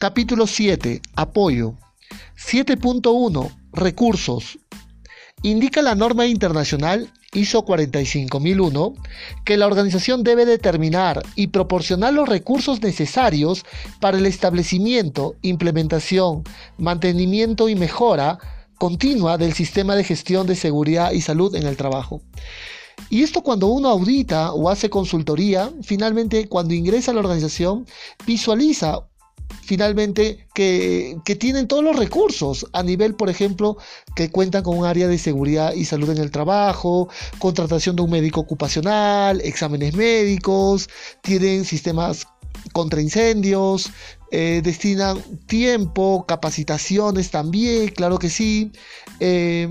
Capítulo 7. Apoyo. 7.1. Recursos. Indica la norma internacional ISO 45001 que la organización debe determinar y proporcionar los recursos necesarios para el establecimiento, implementación, mantenimiento y mejora continua del sistema de gestión de seguridad y salud en el trabajo. Y esto cuando uno audita o hace consultoría, finalmente cuando ingresa a la organización, visualiza finalmente que, tienen todos los recursos a nivel, por ejemplo, que cuentan con un área de seguridad y salud en el trabajo, contratación de un médico ocupacional, exámenes médicos, tienen sistemas contra incendios, eh, destinan tiempo, capacitaciones también, claro que sí. Eh,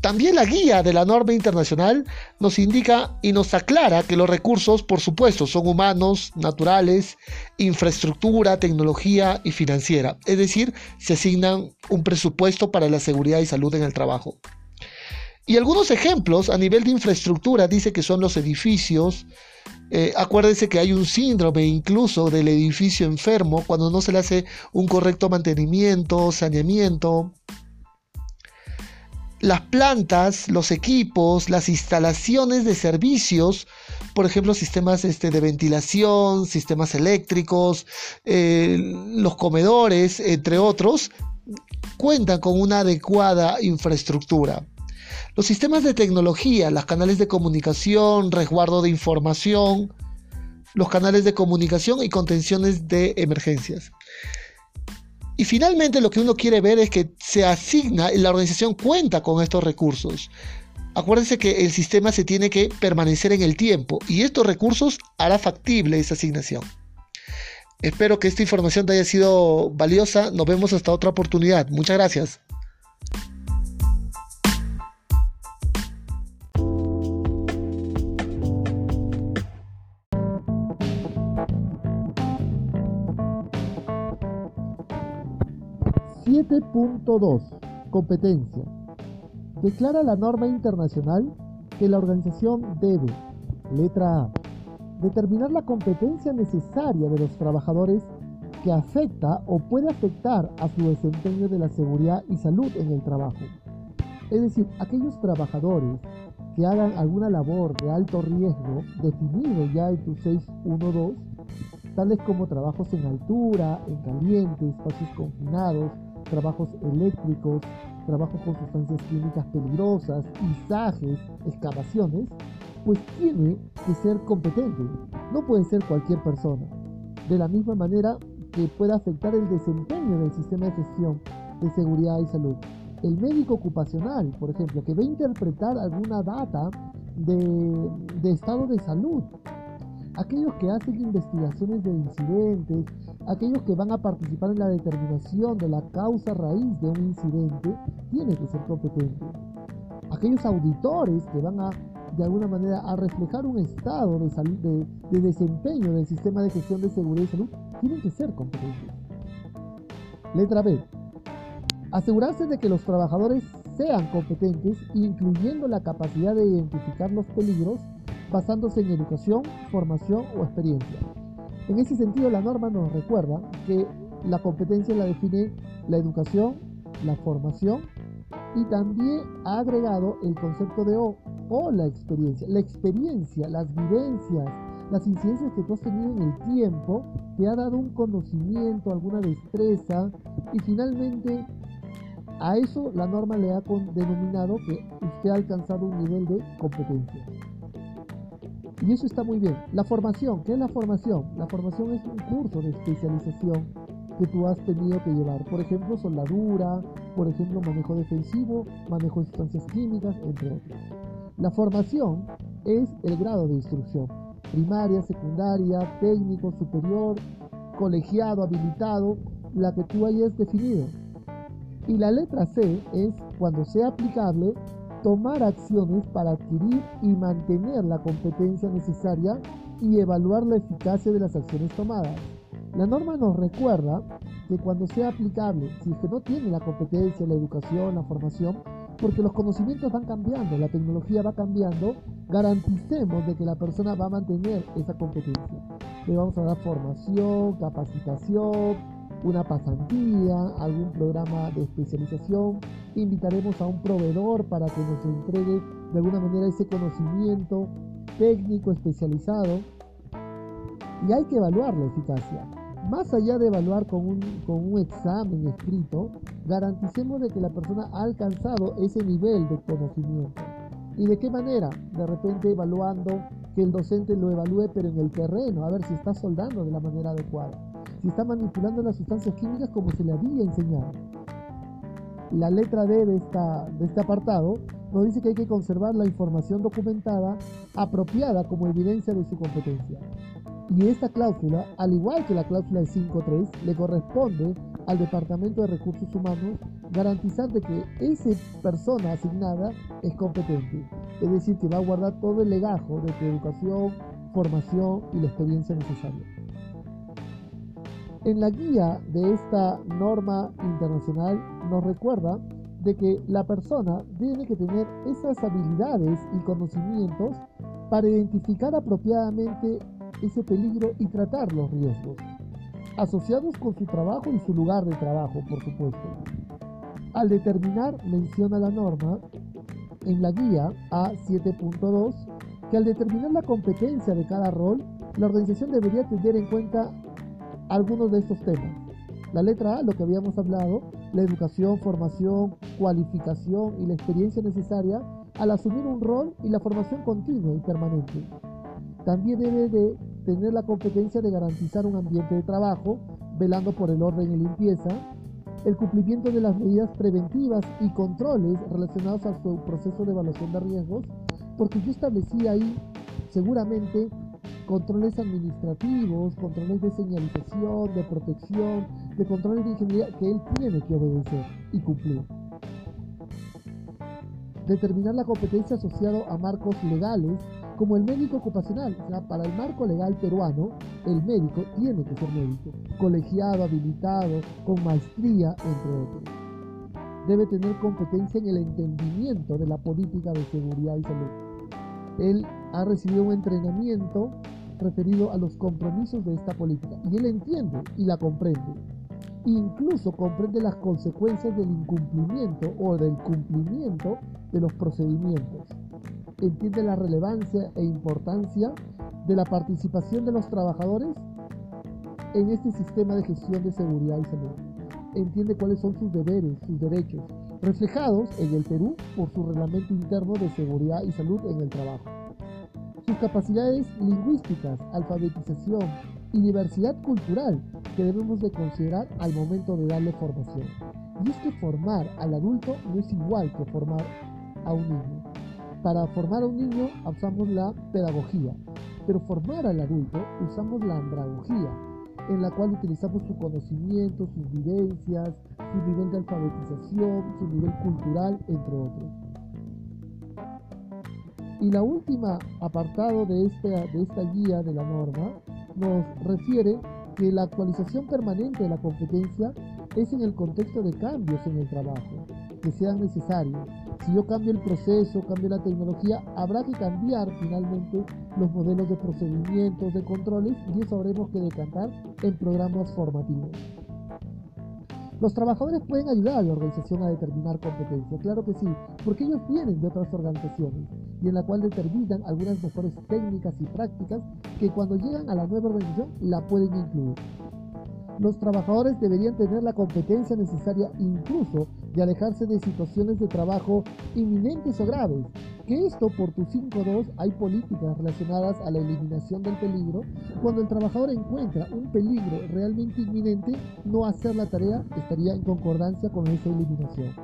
también la guía de la norma internacional nos indica y nos aclara que los recursos, por supuesto, son humanos, naturales, infraestructura, tecnología y financiera. Es decir, se asignan un presupuesto para la seguridad y salud en el trabajo. Y algunos ejemplos a nivel de infraestructura dice que son los edificios. Eh, acuérdense que hay un síndrome incluso del edificio enfermo cuando no se le hace un correcto mantenimiento, saneamiento las plantas, los equipos, las instalaciones de servicios, por ejemplo, sistemas este, de ventilación, sistemas eléctricos, eh, los comedores, entre otros, cuentan con una adecuada infraestructura. Los sistemas de tecnología, los canales de comunicación, resguardo de información, los canales de comunicación y contenciones de emergencias. Y finalmente lo que uno quiere ver es que se asigna, la organización cuenta con estos recursos. Acuérdense que el sistema se tiene que permanecer en el tiempo y estos recursos hará factible esa asignación. Espero que esta información te haya sido valiosa. Nos vemos hasta otra oportunidad. Muchas gracias. 7.2 Competencia. Declara la norma internacional que la organización debe, letra A, determinar la competencia necesaria de los trabajadores que afecta o puede afectar a su desempeño de la seguridad y salud en el trabajo. Es decir, aquellos trabajadores que hagan alguna labor de alto riesgo definido ya en tu 612, tales como trabajos en altura, en caliente, espacios confinados, trabajos eléctricos, trabajos con sustancias químicas peligrosas, izajes, excavaciones, pues tiene que ser competente, no puede ser cualquier persona. De la misma manera que pueda afectar el desempeño del sistema de gestión de seguridad y salud. El médico ocupacional, por ejemplo, que va interpretar alguna data de estado de salud. Aquellos que hacen investigaciones de incidentes, aquellos que van a participar en la determinación de la causa raíz de un incidente tienen que ser competentes. Aquellos auditores que van a, de alguna manera, a reflejar un estado de, de, de desempeño del sistema de gestión de seguridad y salud tienen que ser competentes. Letra B. Asegurarse de que los trabajadores sean competentes, incluyendo la capacidad de identificar los peligros, basándose en educación, formación o experiencia. En ese sentido, la norma nos recuerda que la competencia la define la educación, la formación y también ha agregado el concepto de O o la experiencia. La experiencia, las vivencias, las incidencias que tú has tenido en el tiempo te ha dado un conocimiento, alguna destreza y finalmente a eso la norma le ha denominado que usted ha alcanzado un nivel de competencia. Y eso está muy bien. La formación, ¿qué es la formación? La formación es un curso de especialización que tú has tenido que llevar. Por ejemplo, soldadura, por ejemplo, manejo defensivo, manejo de sustancias químicas, entre otros. La formación es el grado de instrucción. Primaria, secundaria, técnico, superior, colegiado, habilitado, la que tú hayas definido. Y la letra C es, cuando sea aplicable, tomar acciones para adquirir y mantener la competencia necesaria y evaluar la eficacia de las acciones tomadas. La norma nos recuerda que cuando sea aplicable, si es que no tiene la competencia, la educación, la formación, porque los conocimientos van cambiando, la tecnología va cambiando, garanticemos de que la persona va a mantener esa competencia. Le vamos a dar formación, capacitación, una pasantía, algún programa de especialización, invitaremos a un proveedor para que nos entregue de alguna manera ese conocimiento técnico especializado y hay que evaluar la eficacia. Más allá de evaluar con un, con un examen escrito, garanticemos de que la persona ha alcanzado ese nivel de conocimiento. ¿Y de qué manera? De repente evaluando que el docente lo evalúe pero en el terreno, a ver si está soldando de la manera adecuada, si está manipulando las sustancias químicas como se le había enseñado. La letra D de, este apartado nos dice que hay que conservar la información documentada apropiada como evidencia de su competencia. Y esta cláusula, al igual que la cláusula de 5.3, le corresponde al Departamento de Recursos Humanos garantizar de que esa persona asignada es competente. Es decir, que va a guardar todo el legajo de tu educación, formación y la experiencia necesaria. En la guía de esta norma internacional nos recuerda de que la persona tiene que tener esas habilidades y conocimientos para identificar apropiadamente ese peligro y tratar los riesgos, asociados con su trabajo y su lugar de trabajo, por supuesto. Al determinar, menciona la norma en la guía A7.2 que al determinar la competencia de cada rol, la organización debería tener en cuenta algunos de estos temas. La letra A, lo que habíamos hablado, la educación, formación, cualificación y la experiencia necesaria al asumir un rol y la formación continua y permanente. También debe de tener la competencia de garantizar un ambiente de trabajo, velando por el orden y limpieza, el cumplimiento de las medidas preventivas y controles relacionados a su proceso de evaluación de riesgos, porque yo establecí ahí seguramente controles administrativos, controles de señalización, de protección, de controles de ingeniería que él tiene que obedecer y cumplir. Determinar la competencia asociada a marcos legales como el médico ocupacional. O sea, para el marco legal peruano, el médico tiene que ser médico, colegiado, habilitado, con maestría, entre otros. Debe tener competencia en el entendimiento de la política de seguridad y salud. Él ha recibido un entrenamiento referido a los compromisos de esta política y él entiende y la comprende. Incluso comprende las consecuencias del incumplimiento o del cumplimiento de los procedimientos entiende la relevancia e importancia de la participación de los trabajadores en este sistema de gestión de seguridad y salud. Entiende cuáles son sus deberes, sus derechos, reflejados en el Perú por su reglamento interno de seguridad y salud en el trabajo. Sus capacidades lingüísticas, alfabetización y diversidad cultural que debemos de considerar al momento de darle formación. Y es que formar al adulto no es igual que formar a un niño. Para formar a un niño usamos la pedagogía, pero formar al adulto usamos la andragogía, en la cual utilizamos su conocimiento, sus vivencias, su nivel de alfabetización, su nivel cultural, entre otros. Y la última apartado de esta, de esta guía de la norma nos refiere que la actualización permanente de la competencia es en el contexto de cambios en el trabajo que sean necesarios si yo cambio el proceso, cambio la tecnología, habrá que cambiar finalmente los modelos de procedimientos, de controles y eso habremos que decantar en programas formativos. Los trabajadores pueden ayudar a la organización a determinar competencia, claro que sí, porque ellos vienen de otras organizaciones y en la cual determinan algunas mejores técnicas y prácticas que cuando llegan a la nueva organización la pueden incluir. Los trabajadores deberían tener la competencia necesaria incluso de alejarse de situaciones de trabajo inminentes o graves. Que esto por tu 5.2 hay políticas relacionadas a la eliminación del peligro. Cuando el trabajador encuentra un peligro realmente inminente, no hacer la tarea estaría en concordancia con esa eliminación.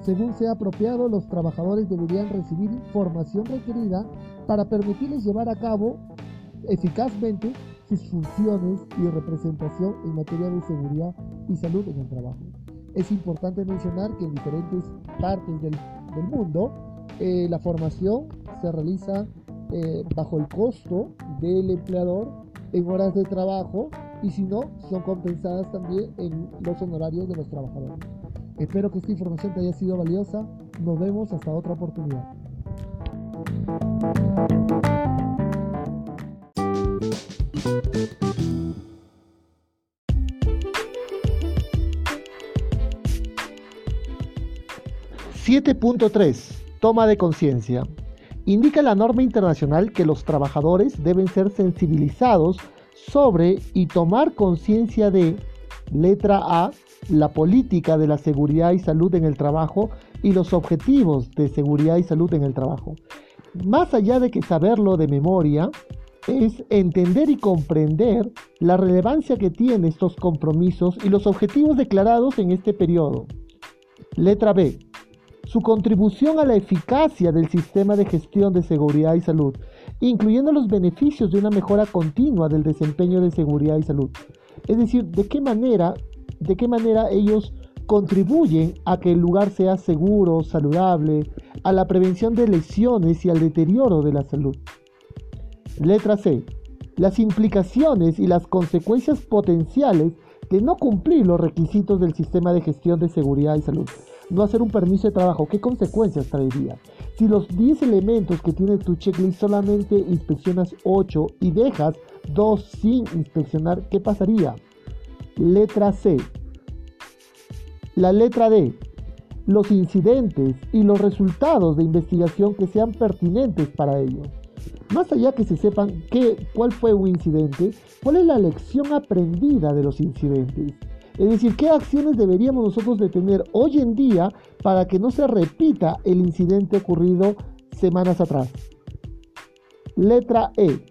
Según sea apropiado, los trabajadores deberían recibir información requerida para permitirles llevar a cabo eficazmente sus funciones y representación en materia de seguridad y salud en el trabajo. Es importante mencionar que en diferentes partes del, mundo eh, la formación se realiza eh, bajo el costo del empleador en horas de trabajo y si no, son compensadas también en los honorarios de los trabajadores. Espero que esta información te haya sido valiosa. Nos vemos hasta otra oportunidad. ¡7.3! Toma de conciencia. Indica la norma internacional que los trabajadores deben ser sensibilizados sobre y tomar conciencia de, letra A, la política de la seguridad y salud en el trabajo y los objetivos de seguridad y salud en el trabajo. Más allá de que saberlo de memoria, es entender y comprender la relevancia que tienen estos compromisos y los objetivos declarados en este periodo. Letra B. Su contribución a la eficacia del sistema de gestión de seguridad y salud, incluyendo los beneficios de una mejora continua del desempeño de seguridad y salud. Es decir, de qué manera, de qué manera ellos contribuyen a que el lugar sea seguro, saludable, a la prevención de lesiones y al deterioro de la salud. Letra C. Las implicaciones y las consecuencias potenciales de no cumplir los requisitos del sistema de gestión de seguridad y salud. No hacer un permiso de trabajo, ¿qué consecuencias traería? Si los 10 elementos que tiene tu checklist solamente inspeccionas 8 y dejas 2 sin inspeccionar, ¿qué pasaría? Letra C. La letra D. Los incidentes y los resultados de investigación que sean pertinentes para ello. Más allá que se sepan qué, cuál fue un incidente, cuál es la lección aprendida de los incidentes. Es decir, qué acciones deberíamos nosotros de tener hoy en día para que no se repita el incidente ocurrido semanas atrás. Letra E.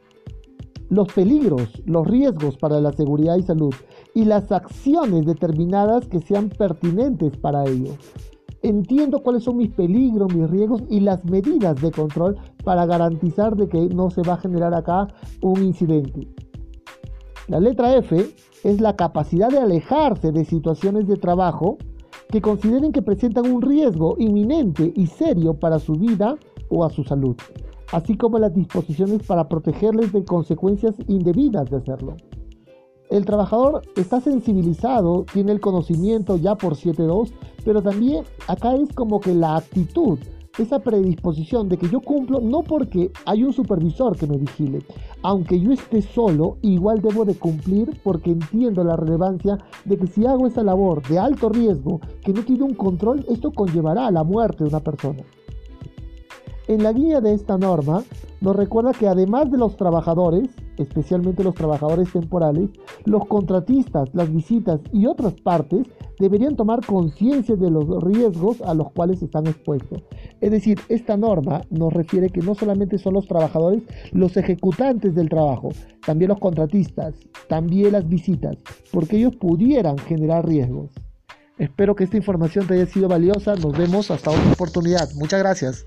Los peligros, los riesgos para la seguridad y salud y las acciones determinadas que sean pertinentes para ello. Entiendo cuáles son mis peligros, mis riesgos y las medidas de control para garantizar de que no se va a generar acá un incidente. La letra F es la capacidad de alejarse de situaciones de trabajo que consideren que presentan un riesgo inminente y serio para su vida o a su salud, así como las disposiciones para protegerles de consecuencias indebidas de hacerlo. El trabajador está sensibilizado, tiene el conocimiento ya por 7.2, pero también acá es como que la actitud, esa predisposición de que yo cumplo no porque hay un supervisor que me vigile, aunque yo esté solo, igual debo de cumplir porque entiendo la relevancia de que si hago esa labor de alto riesgo que no tiene un control, esto conllevará a la muerte de una persona. En la guía de esta norma nos recuerda que además de los trabajadores, especialmente los trabajadores temporales, los contratistas, las visitas y otras partes deberían tomar conciencia de los riesgos a los cuales están expuestos. Es decir, esta norma nos refiere que no solamente son los trabajadores los ejecutantes del trabajo, también los contratistas, también las visitas, porque ellos pudieran generar riesgos. Espero que esta información te haya sido valiosa. Nos vemos hasta otra oportunidad. Muchas gracias.